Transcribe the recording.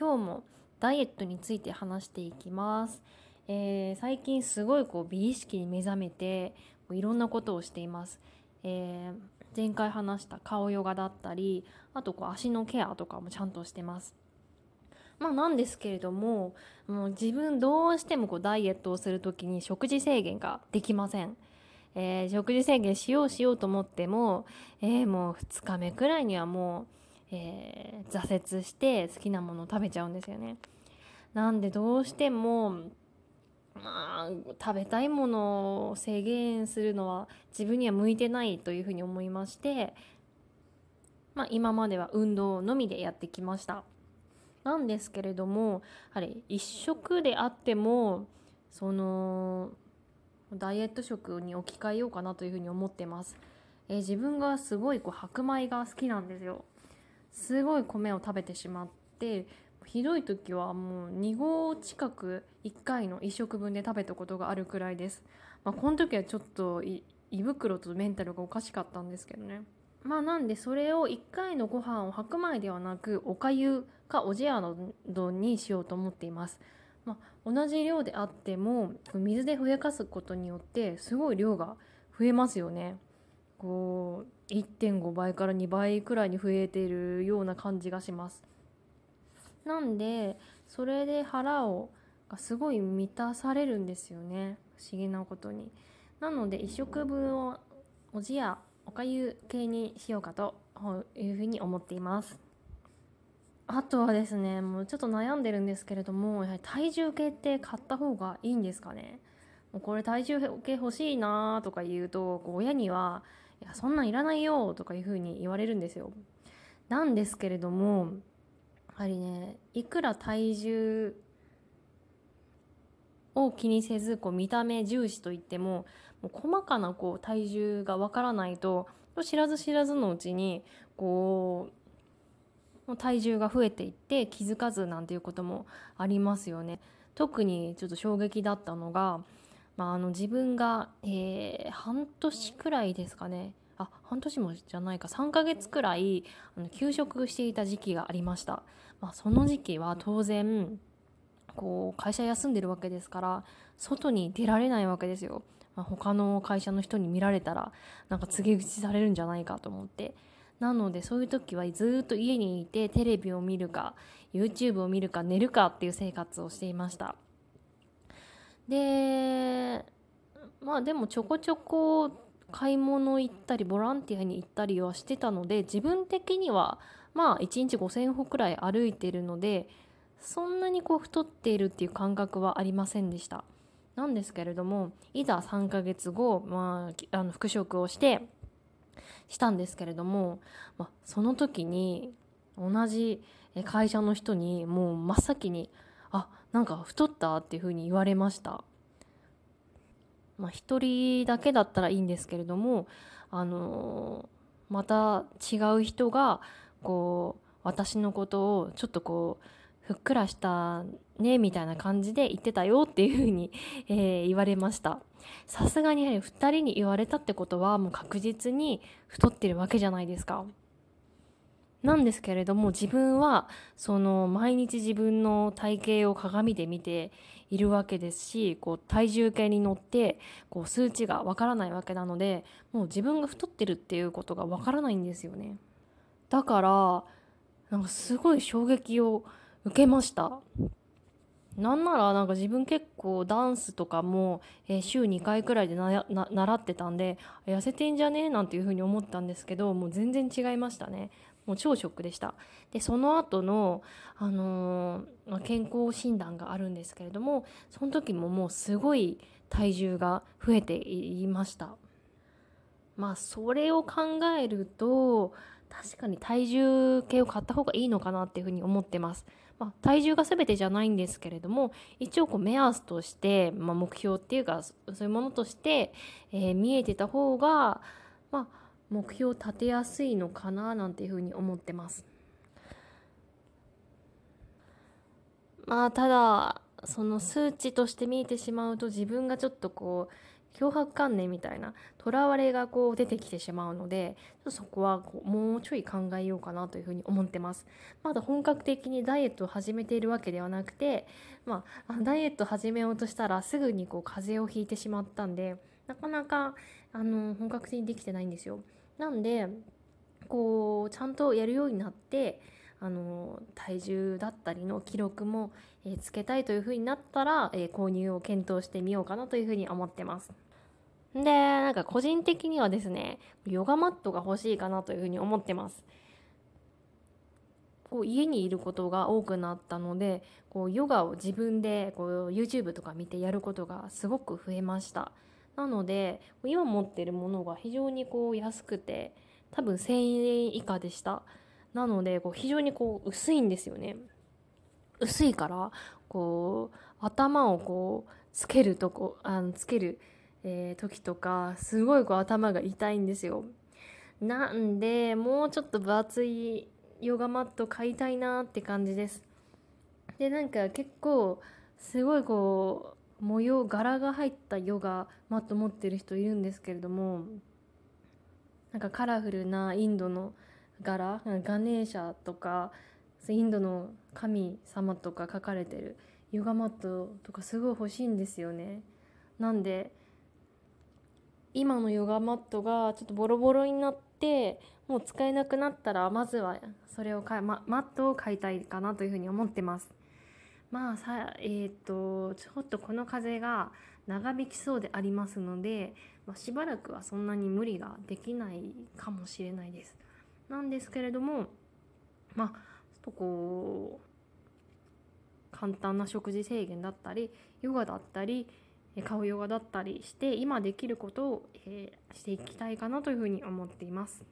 今日もダイエットについて話していきます、えー、最近すごいこう美意識に目覚めていろんなことをしています、えー、前回話した顔ヨガだったりあとこう足のケアとかもちゃんとしてます。まあなんですけれどももう自分どうしてもこうダイエットをする時に食事制限ができません。えー、食事制限しようしようと思っても、えー、もう2日目くらいにはもう、えー、挫折して好きなものを食べちゃうんですよね。なんでどうしても、まあ、食べたいものを制限するのは自分には向いてないというふうに思いまして、まあ、今までは運動のみでやってきました。なんですけれどもあれ一食であってもそのダイエット食に置き換えようかなというふうに思ってます。えー、自分がすごいこう白米が好きなんですよ。すごい米を食べてしまってひどい時はもう2合近く1回の1食分で食べたことがあるくらいです。まあ、この時はちょっと胃袋とメンタルがおかしかったんですけどね。まあなんでそれを1回のご飯を白米ではなくおかゆかおじやの丼にしようと思っています。まあ、同じ量であっても水でふやかすことによってすごい量が増えますよね。こう1.5倍から2倍くらいに増えているような感じがします。なんでそれで腹をがすごい満たされるんですよね不思議なことに。なので1食分をおじやおかゆ系にしようかというふうに思っています。あとはですねもうちょっと悩んでるんですけれどもやはり体重計って買った方がいいんですかねもうこれ体重計欲しいなとか言うとこう親には「いやそんなんいらないよ」とかいうふうに言われるんですよ。なんですけれどもやはりねいくら体重を気にせずこう見た目重視といってももう細かなこう体重がわからないと知らず知らずのうちにこう体重が増えていって気づかずなんていうこともありますよね。特にちょっと衝撃だったのが、まあ、あの自分が、えー、半年くらいですかね。あ半年もじゃないか。3ヶ月くらいあの休職していた時期がありました、まあ、その時期は当然こう会社休んでるわけですから外に出られないわけですよ、まあ、他の会社の人に見られたらなんか告げ口されるんじゃないかと思って。なのでそういう時はずっと家にいてテレビを見るか YouTube を見るか寝るかっていう生活をしていました。でまあでもちょこちょこ買い物行ったりボランティアに行ったりはしてたので自分的にはまあ1日5,000歩くらい歩いてるのでそんなにこう太っているっていう感覚はありませんでした。なんですけれどもいざ3ヶ月後、まあ、あの復職をしてしたんですけれども、まあ、その時に同じ会社の人にもう真っ先に「あなんか太った?」っていうふうに言われました。まあ、1人だけだったらいいんですけれども、あのー、また違う人がこう私のことをちょっとこうふっくらしたねみたいな感じで言ってたよっていうふうに、えー、言われましたさすがにやはり2人に言われたってことはもう確実に太ってるわけじゃないですかなんですけれども自分はその毎日自分の体型を鏡で見ているわけですしこう体重計に乗ってこう数値がわからないわけなのでもう自分が太ってるっていうことがわからないんですよね。だからなんかすごい衝撃を受けました。なんならなんか自分結構ダンスとかも、週2回くらいで習ってたんで痩せてんじゃね？えなんていうふうに思ったんですけどもう全然違いましたね。もう超ショックでした。でその後の、あのー、健康診断があるんですけれどもその時ももうすごい体重が増えていました。まあそれを考えると確かに体重計を買った方がいいのかなっていうふうに思ってます。まあ、体重が全てじゃないんですけれども一応こう目安として、まあ、目標っていうかそういうものとして、えー、見えてた方が、まあ、目標を立てやすいのかななんていうふうに思ってます。まあただその数値として見えてしまうと自分がちょっとこう脅迫観念みたいなとらわれがこう出てきてしまうのでそこはこうもうちょい考えようかなというふうに思ってますまだ本格的にダイエットを始めているわけではなくて、まあ、ダイエット始めようとしたらすぐにこう風邪をひいてしまったんでなかなかあの本格的にできてないんですよなんでこうちゃんとやるようになってあの体重だったりの記録も、えー、つけたいというふうになったら、えー、購入を検討してみようかなというふうに思ってます。で、なんか個人的にはですね、ヨガマットが欲しいかなというふうに思ってます。こう家にいることが多くなったのでこうヨガを自分でこう YouTube とか見てやることがすごく増えましたなので今持ってるものが非常にこう安くて多分1000円以下でした。なのでこう非常にこう薄いんですよね。薄いからこう頭をこうつけるとこあのつける、えー、時とかすごいこう頭が痛いんですよ。なんでもうちょっと分厚いヨガマット買いたいなって感じです。でなんか結構すごいこう模様柄が入ったヨガマット持ってる人いるんですけれどもなんかカラフルなインドの柄ガネーシャとかインドの神様とか書かれてるヨガマットとかすごい欲しいんですよね。なんで今のヨガマットがちょっとボロボロになってもう使えなくなったらまずはそれを買、ま、マットを買いたいかなというふうに思ってます。まあさえっ、ー、とちょっとこの風が長引きそうでありますので、まあ、しばらくはそんなに無理ができないかもしれないですなんですけれどもまあちょっとこう簡単な食事制限だったりヨガだったり顔ヨガだったりして今できることを、えー、していきたいかなというふうに思っています。